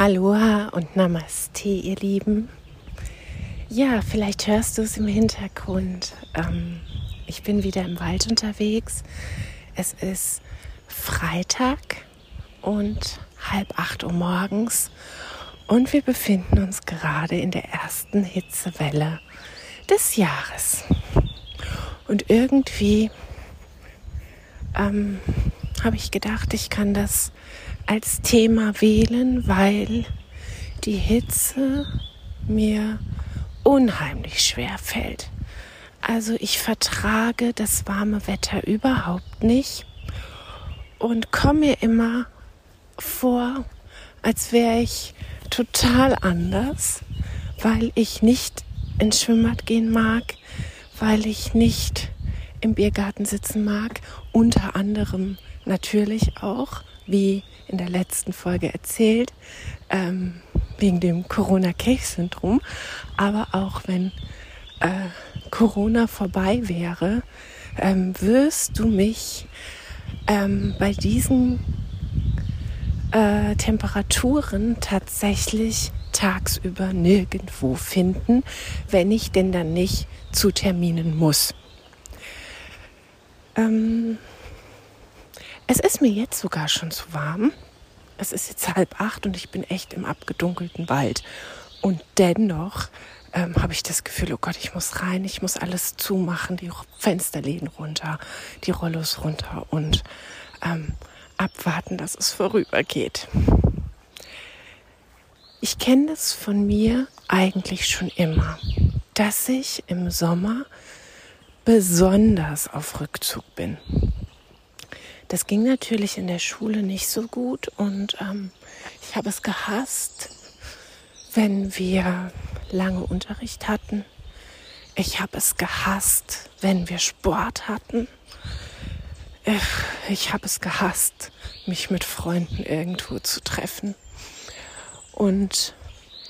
Aloha und Namaste, ihr Lieben. Ja, vielleicht hörst du es im Hintergrund. Ähm, ich bin wieder im Wald unterwegs. Es ist Freitag und halb acht Uhr morgens und wir befinden uns gerade in der ersten Hitzewelle des Jahres. Und irgendwie ähm, habe ich gedacht, ich kann das als Thema wählen, weil die Hitze mir unheimlich schwer fällt. Also ich vertrage das warme Wetter überhaupt nicht und komme mir immer vor, als wäre ich total anders, weil ich nicht ins Schwimmbad gehen mag, weil ich nicht im Biergarten sitzen mag, unter anderem natürlich auch, wie in der letzten Folge erzählt, ähm, wegen dem Corona-Cave-Syndrom. Aber auch wenn äh, Corona vorbei wäre, ähm, wirst du mich ähm, bei diesen äh, Temperaturen tatsächlich tagsüber nirgendwo finden, wenn ich denn dann nicht zu Terminen muss. Ähm, es ist mir jetzt sogar schon zu warm. Es ist jetzt halb acht und ich bin echt im abgedunkelten Wald. Und dennoch ähm, habe ich das Gefühl, oh Gott, ich muss rein, ich muss alles zumachen, die Fensterläden runter, die Rollos runter und ähm, abwarten, dass es vorübergeht. Ich kenne das von mir eigentlich schon immer, dass ich im Sommer besonders auf Rückzug bin. Das ging natürlich in der Schule nicht so gut und ähm, ich habe es gehasst, wenn wir lange Unterricht hatten. Ich habe es gehasst, wenn wir Sport hatten. Ich habe es gehasst, mich mit Freunden irgendwo zu treffen. Und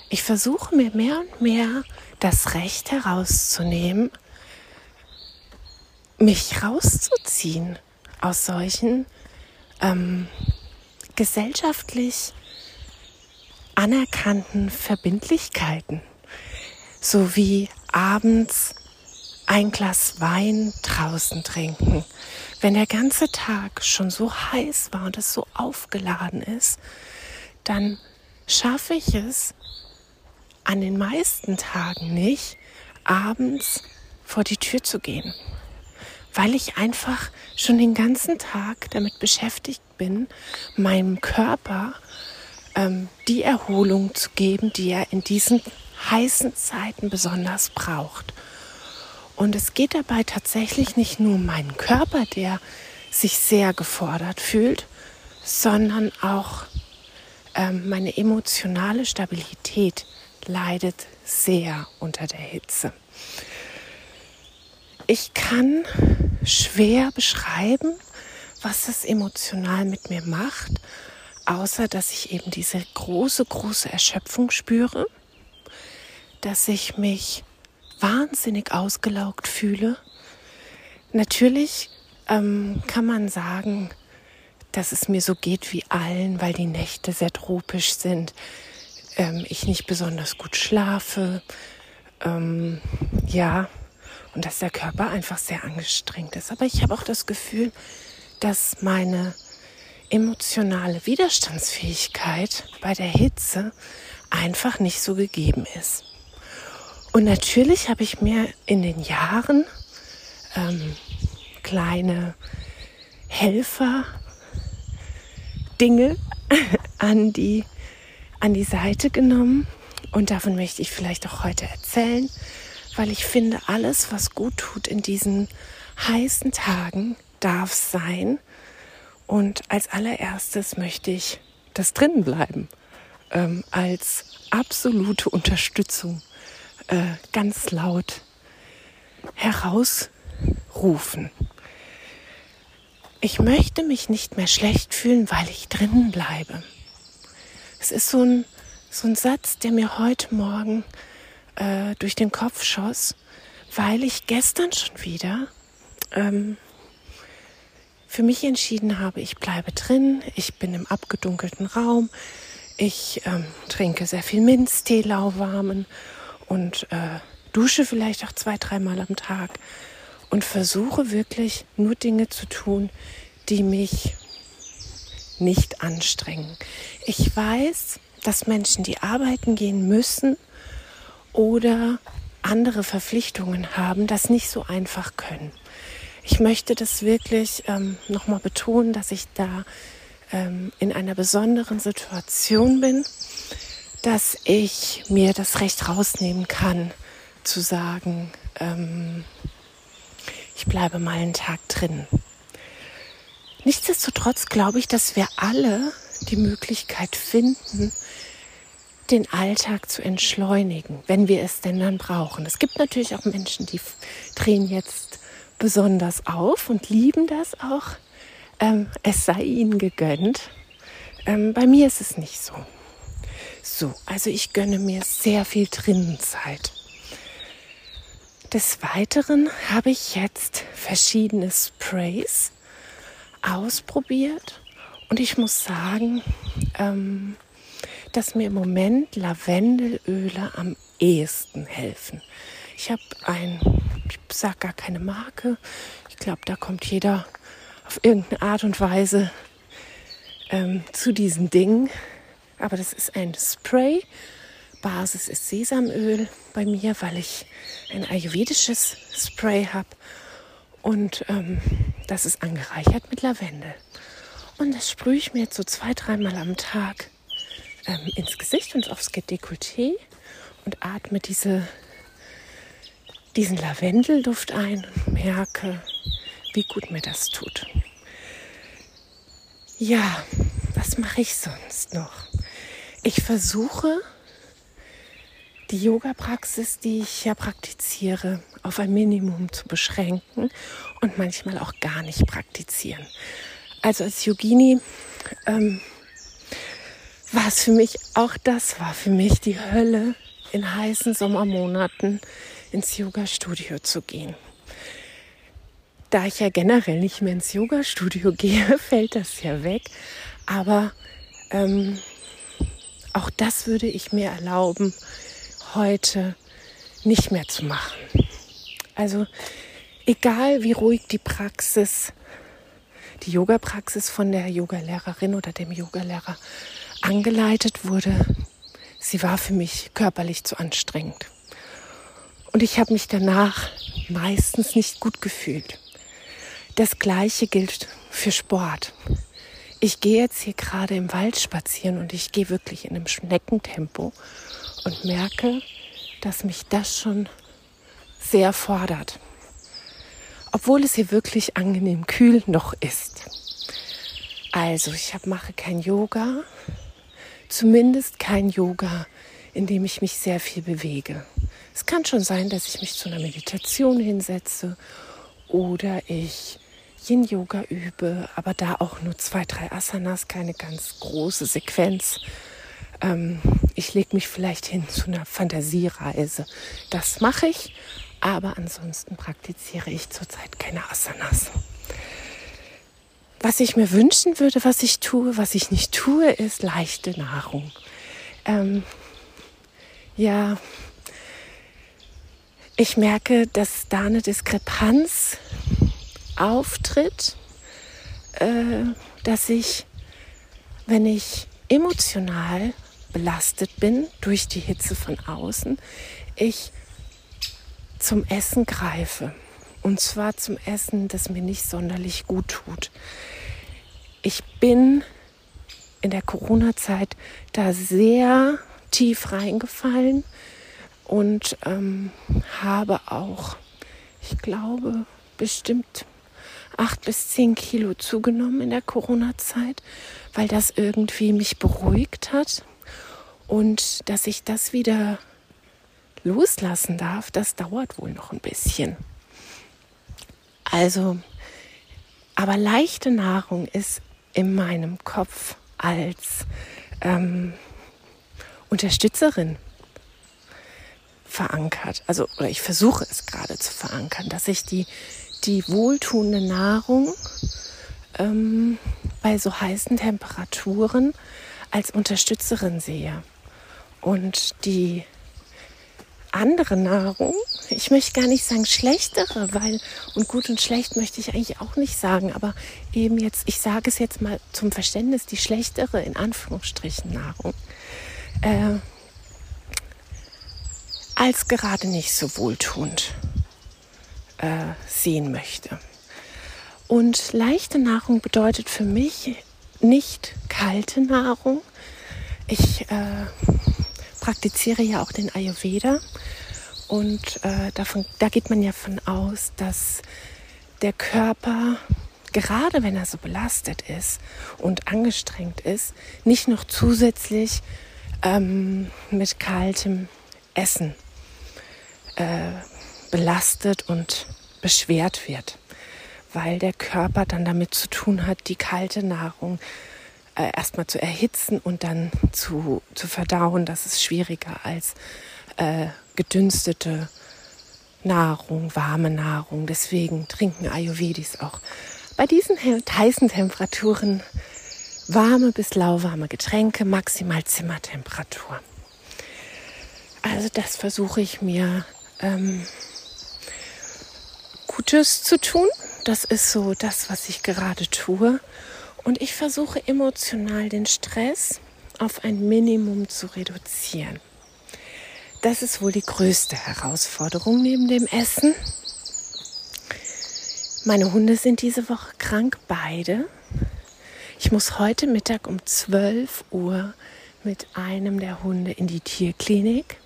ich versuche mir mehr und mehr das Recht herauszunehmen, mich rauszuziehen aus solchen ähm, gesellschaftlich anerkannten Verbindlichkeiten, so wie abends ein Glas Wein draußen trinken. Wenn der ganze Tag schon so heiß war und es so aufgeladen ist, dann schaffe ich es an den meisten Tagen nicht, abends vor die Tür zu gehen weil ich einfach schon den ganzen Tag damit beschäftigt bin, meinem Körper ähm, die Erholung zu geben, die er in diesen heißen Zeiten besonders braucht. Und es geht dabei tatsächlich nicht nur um meinen Körper, der sich sehr gefordert fühlt, sondern auch ähm, meine emotionale Stabilität leidet sehr unter der Hitze. Ich kann schwer beschreiben, was das emotional mit mir macht, außer dass ich eben diese große, große Erschöpfung spüre, dass ich mich wahnsinnig ausgelaugt fühle. Natürlich ähm, kann man sagen, dass es mir so geht wie allen, weil die Nächte sehr tropisch sind, ähm, ich nicht besonders gut schlafe, ähm, ja, und dass der Körper einfach sehr angestrengt ist. Aber ich habe auch das Gefühl, dass meine emotionale Widerstandsfähigkeit bei der Hitze einfach nicht so gegeben ist. Und natürlich habe ich mir in den Jahren ähm, kleine Helfer, Dinge an die, an die Seite genommen. Und davon möchte ich vielleicht auch heute erzählen weil ich finde, alles, was gut tut in diesen heißen Tagen, darf sein. Und als allererstes möchte ich das drinnen bleiben, ähm, als absolute Unterstützung äh, ganz laut herausrufen. Ich möchte mich nicht mehr schlecht fühlen, weil ich drinnen bleibe. Es ist so ein, so ein Satz, der mir heute Morgen äh, durch den Kopf schoss, weil ich gestern schon wieder ähm, für mich entschieden habe, ich bleibe drin, ich bin im abgedunkelten Raum, Ich ähm, trinke sehr viel Minztee, lauwarmen und äh, dusche vielleicht auch zwei, dreimal am Tag und versuche wirklich nur Dinge zu tun, die mich nicht anstrengen. Ich weiß, dass Menschen, die arbeiten gehen müssen oder andere Verpflichtungen haben, das nicht so einfach können. Ich möchte das wirklich ähm, nochmal betonen, dass ich da ähm, in einer besonderen Situation bin, dass ich mir das Recht rausnehmen kann, zu sagen, ähm, ich bleibe mal einen Tag drin. Nichtsdestotrotz glaube ich, dass wir alle die Möglichkeit finden, den Alltag zu entschleunigen, wenn wir es denn dann brauchen. Es gibt natürlich auch Menschen, die drehen jetzt besonders auf und lieben das auch. Ähm, es sei ihnen gegönnt. Ähm, bei mir ist es nicht so. So, also ich gönne mir sehr viel Drinnenzeit. Des Weiteren habe ich jetzt verschiedene Sprays ausprobiert und ich muss sagen, ähm, dass mir im Moment Lavendelöle am ehesten helfen. Ich habe ein, ich sage gar keine Marke, ich glaube, da kommt jeder auf irgendeine Art und Weise ähm, zu diesen Dingen. Aber das ist ein Spray Basis ist Sesamöl bei mir, weil ich ein ayurvedisches Spray habe und ähm, das ist angereichert mit Lavendel. Und das sprühe ich mir jetzt so zwei, dreimal am Tag ähm, ins Gesicht und aufs Dekolleté und atme diese, diesen Lavendelduft ein und merke, wie gut mir das tut. Ja, was mache ich sonst noch? Ich versuche die Yoga-Praxis, die ich ja praktiziere, auf ein Minimum zu beschränken und manchmal auch gar nicht praktizieren. Also als Yogini ähm, war es für mich, auch das war für mich die Hölle, in heißen Sommermonaten ins Yoga-Studio zu gehen. Da ich ja generell nicht mehr ins Yoga-Studio gehe, fällt das ja weg. Aber ähm, auch das würde ich mir erlauben, heute nicht mehr zu machen. Also egal wie ruhig die Praxis, die Yoga-Praxis von der Yogalehrerin oder dem Yogalehrer angeleitet wurde, sie war für mich körperlich zu anstrengend. Und ich habe mich danach meistens nicht gut gefühlt. Das gleiche gilt für Sport. Ich gehe jetzt hier gerade im Wald spazieren und ich gehe wirklich in einem Schneckentempo und merke, dass mich das schon sehr fordert. Obwohl es hier wirklich angenehm kühl noch ist. Also, ich hab, mache kein Yoga, zumindest kein Yoga, in dem ich mich sehr viel bewege. Es kann schon sein, dass ich mich zu einer Meditation hinsetze oder ich Yin Yoga übe, aber da auch nur zwei, drei Asanas, keine ganz große Sequenz. Ähm, ich lege mich vielleicht hin zu einer Fantasiereise. Das mache ich, aber ansonsten praktiziere ich zurzeit keine Asanas. Was ich mir wünschen würde, was ich tue, was ich nicht tue, ist leichte Nahrung. Ähm, ja, ich merke, dass da eine Diskrepanz auftritt, äh, dass ich, wenn ich emotional belastet bin durch die Hitze von außen, ich zum Essen greife. Und zwar zum Essen, das mir nicht sonderlich gut tut. Ich bin in der Corona-Zeit da sehr tief reingefallen und ähm, habe auch, ich glaube, bestimmt acht bis zehn Kilo zugenommen in der Corona-Zeit, weil das irgendwie mich beruhigt hat und dass ich das wieder loslassen darf, das dauert wohl noch ein bisschen. Also, aber leichte Nahrung ist in meinem Kopf als ähm, Unterstützerin verankert. Also, oder ich versuche es gerade zu verankern, dass ich die, die wohltuende Nahrung ähm, bei so heißen Temperaturen als Unterstützerin sehe. Und die andere Nahrung, ich möchte gar nicht sagen schlechtere, weil und gut und schlecht möchte ich eigentlich auch nicht sagen, aber eben jetzt, ich sage es jetzt mal zum Verständnis, die schlechtere in Anführungsstrichen Nahrung, äh, als gerade nicht so wohltuend äh, sehen möchte. Und leichte Nahrung bedeutet für mich nicht kalte Nahrung. Ich äh, praktiziere ja auch den Ayurveda. Und äh, davon, da geht man ja von aus, dass der Körper, gerade wenn er so belastet ist und angestrengt ist, nicht noch zusätzlich ähm, mit kaltem Essen äh, belastet und beschwert wird. Weil der Körper dann damit zu tun hat, die kalte Nahrung äh, erstmal zu erhitzen und dann zu, zu verdauen. Das ist schwieriger als äh, gedünstete Nahrung, warme Nahrung. Deswegen trinken Ayurvedis auch bei diesen heißen Temperaturen warme bis lauwarme Getränke, maximal Zimmertemperatur. Also das versuche ich mir ähm, Gutes zu tun das ist so das, was ich gerade tue. Und ich versuche emotional den Stress auf ein Minimum zu reduzieren. Das ist wohl die größte Herausforderung neben dem Essen. Meine Hunde sind diese Woche krank, beide. Ich muss heute Mittag um 12 Uhr mit einem der Hunde in die Tierklinik.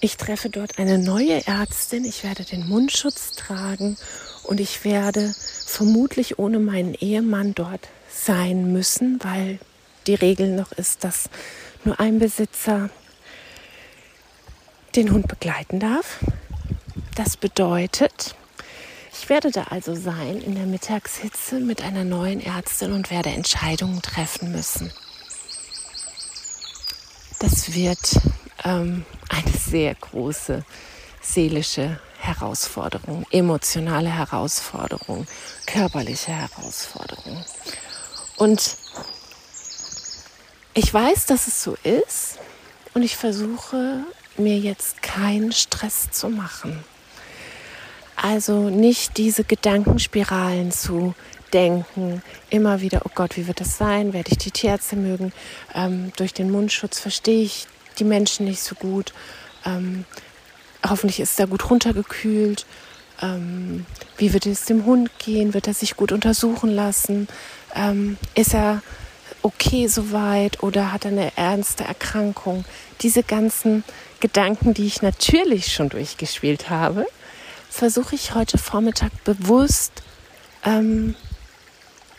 Ich treffe dort eine neue Ärztin. Ich werde den Mundschutz tragen und ich werde vermutlich ohne meinen Ehemann dort sein müssen, weil die Regel noch ist, dass nur ein Besitzer den Hund begleiten darf. Das bedeutet, ich werde da also sein in der Mittagshitze mit einer neuen Ärztin und werde Entscheidungen treffen müssen. Das wird ähm, eine sehr große seelische Herausforderung, emotionale Herausforderung, körperliche Herausforderung. Und ich weiß, dass es so ist und ich versuche mir jetzt keinen Stress zu machen. Also nicht diese Gedankenspiralen zu denken, immer wieder, oh Gott, wie wird das sein? Werde ich die Tierärzte mögen? Ähm, durch den Mundschutz verstehe ich die Menschen nicht so gut. Ähm, hoffentlich ist er gut runtergekühlt. Ähm, wie wird es dem Hund gehen? Wird er sich gut untersuchen lassen? Ähm, ist er okay soweit oder hat er eine ernste Erkrankung? Diese ganzen Gedanken, die ich natürlich schon durchgespielt habe, versuche ich heute Vormittag bewusst ähm,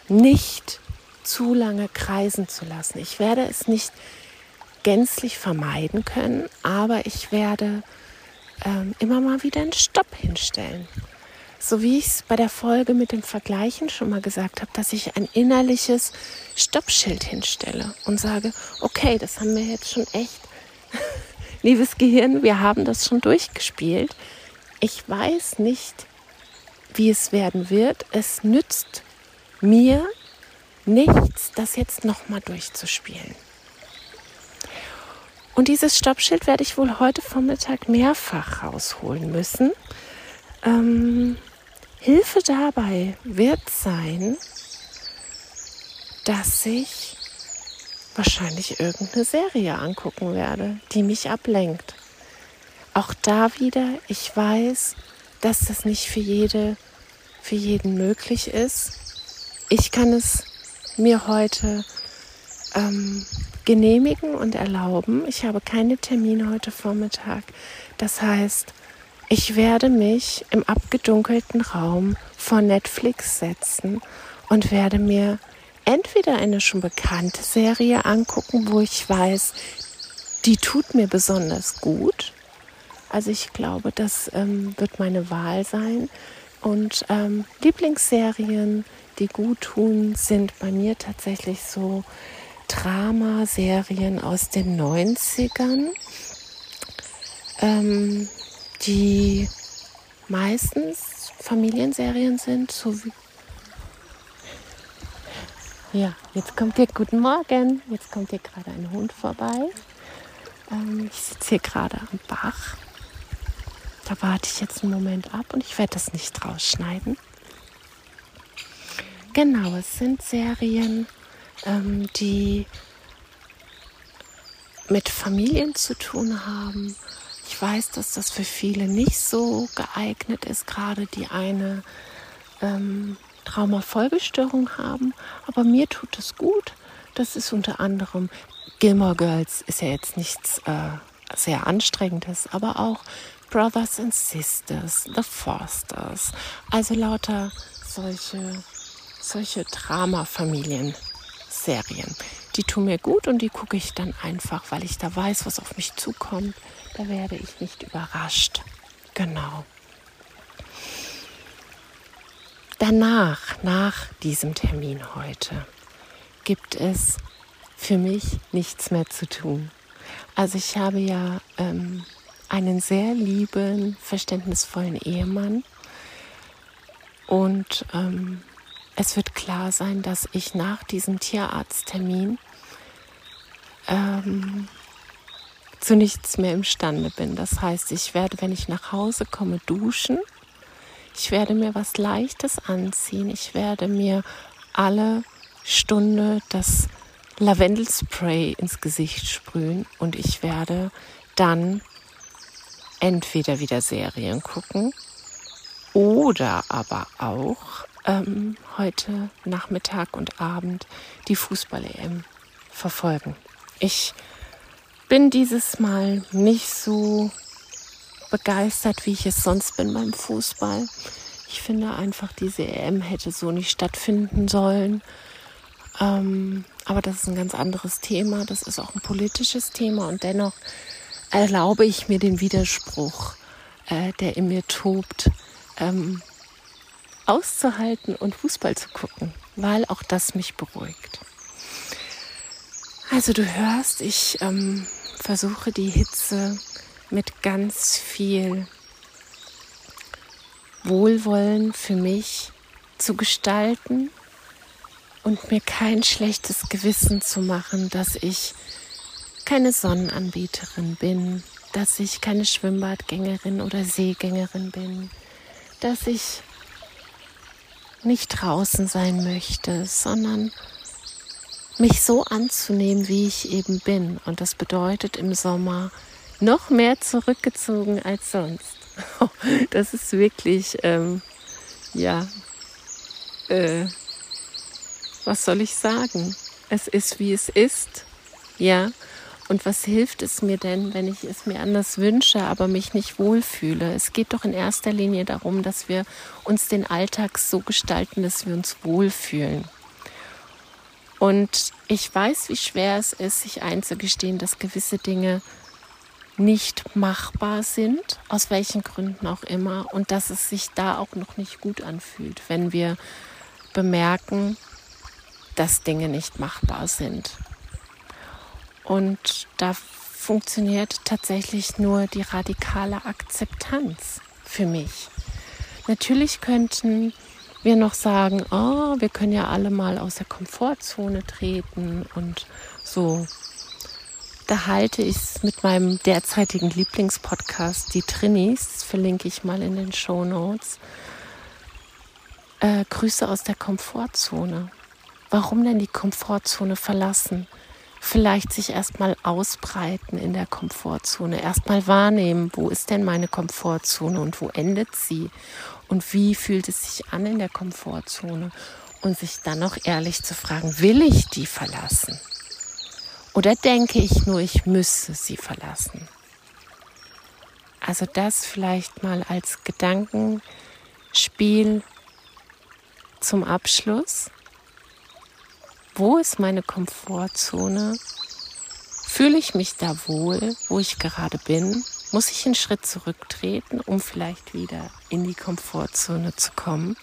nicht zu lange kreisen zu lassen. Ich werde es nicht gänzlich vermeiden können, aber ich werde ähm, immer mal wieder einen Stopp hinstellen. So wie ich es bei der Folge mit dem Vergleichen schon mal gesagt habe, dass ich ein innerliches Stoppschild hinstelle und sage, okay, das haben wir jetzt schon echt, liebes Gehirn, wir haben das schon durchgespielt. Ich weiß nicht, wie es werden wird. Es nützt mir nichts, das jetzt nochmal durchzuspielen. Und dieses Stoppschild werde ich wohl heute Vormittag mehrfach rausholen müssen. Ähm, Hilfe dabei wird sein, dass ich wahrscheinlich irgendeine Serie angucken werde, die mich ablenkt. Auch da wieder, ich weiß, dass das nicht für jede, für jeden möglich ist. Ich kann es mir heute ähm, genehmigen und erlauben. Ich habe keine Termine heute Vormittag. Das heißt, ich werde mich im abgedunkelten Raum vor Netflix setzen und werde mir entweder eine schon bekannte Serie angucken, wo ich weiß, die tut mir besonders gut. Also ich glaube, das ähm, wird meine Wahl sein. Und ähm, Lieblingsserien, die gut tun, sind bei mir tatsächlich so Dramaserien aus den 90ern, ähm, die meistens Familienserien sind, so wie Ja, jetzt kommt hier guten Morgen. Jetzt kommt hier gerade ein Hund vorbei. Ähm, ich sitze hier gerade am Bach. Da warte ich jetzt einen Moment ab und ich werde das nicht rausschneiden. Genau, es sind Serien, ähm, die mit Familien zu tun haben. Ich weiß, dass das für viele nicht so geeignet ist, gerade die eine ähm, Traumafolgestörung haben, aber mir tut es gut. Das ist unter anderem Gilmore Girls ist ja jetzt nichts äh, sehr anstrengendes, aber auch Brothers and Sisters, The Fosters, also lauter solche solche Drama-Familien-Serien. Die tun mir gut und die gucke ich dann einfach, weil ich da weiß, was auf mich zukommt. Da werde ich nicht überrascht. Genau. Danach, nach diesem Termin heute, gibt es für mich nichts mehr zu tun. Also ich habe ja ähm, einen sehr lieben, verständnisvollen Ehemann und ähm, es wird klar sein, dass ich nach diesem Tierarzttermin ähm, zu nichts mehr imstande bin. Das heißt, ich werde, wenn ich nach Hause komme, duschen ich werde mir was Leichtes anziehen. Ich werde mir alle Stunde das Lavendelspray ins Gesicht sprühen und ich werde dann entweder wieder Serien gucken oder aber auch ähm, heute Nachmittag und Abend die Fußball-EM verfolgen. Ich bin dieses Mal nicht so begeistert, wie ich es sonst bin beim Fußball. Ich finde einfach, diese EM hätte so nicht stattfinden sollen. Ähm, aber das ist ein ganz anderes Thema. Das ist auch ein politisches Thema. Und dennoch erlaube ich mir den Widerspruch, äh, der in mir tobt, ähm, auszuhalten und Fußball zu gucken, weil auch das mich beruhigt. Also du hörst, ich ähm, versuche die Hitze mit ganz viel Wohlwollen für mich zu gestalten und mir kein schlechtes Gewissen zu machen, dass ich keine Sonnenanbieterin bin, dass ich keine Schwimmbadgängerin oder Seegängerin bin, dass ich nicht draußen sein möchte, sondern mich so anzunehmen, wie ich eben bin. Und das bedeutet im Sommer noch mehr zurückgezogen als sonst. Das ist wirklich, ähm, ja, äh, was soll ich sagen? Es ist, wie es ist, ja. Und was hilft es mir denn, wenn ich es mir anders wünsche, aber mich nicht wohlfühle? Es geht doch in erster Linie darum, dass wir uns den Alltag so gestalten, dass wir uns wohlfühlen. Und ich weiß, wie schwer es ist, sich einzugestehen, dass gewisse Dinge nicht machbar sind, aus welchen Gründen auch immer, und dass es sich da auch noch nicht gut anfühlt, wenn wir bemerken, dass Dinge nicht machbar sind. Und da funktioniert tatsächlich nur die radikale Akzeptanz für mich. Natürlich könnten wir noch sagen, oh, wir können ja alle mal aus der Komfortzone treten und so da halte ich es mit meinem derzeitigen Lieblingspodcast, die Trinis, verlinke ich mal in den Show Notes. Äh, Grüße aus der Komfortzone. Warum denn die Komfortzone verlassen? Vielleicht sich erstmal ausbreiten in der Komfortzone, erstmal wahrnehmen, wo ist denn meine Komfortzone und wo endet sie und wie fühlt es sich an in der Komfortzone und sich dann noch ehrlich zu fragen, will ich die verlassen? Oder denke ich nur, ich müsse sie verlassen? Also das vielleicht mal als Gedankenspiel zum Abschluss. Wo ist meine Komfortzone? Fühle ich mich da wohl, wo ich gerade bin? Muss ich einen Schritt zurücktreten, um vielleicht wieder in die Komfortzone zu kommen?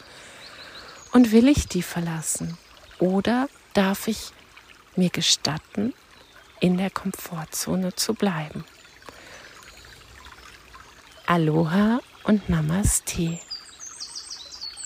Und will ich die verlassen? Oder darf ich mir gestatten, in der Komfortzone zu bleiben. Aloha und Namaste.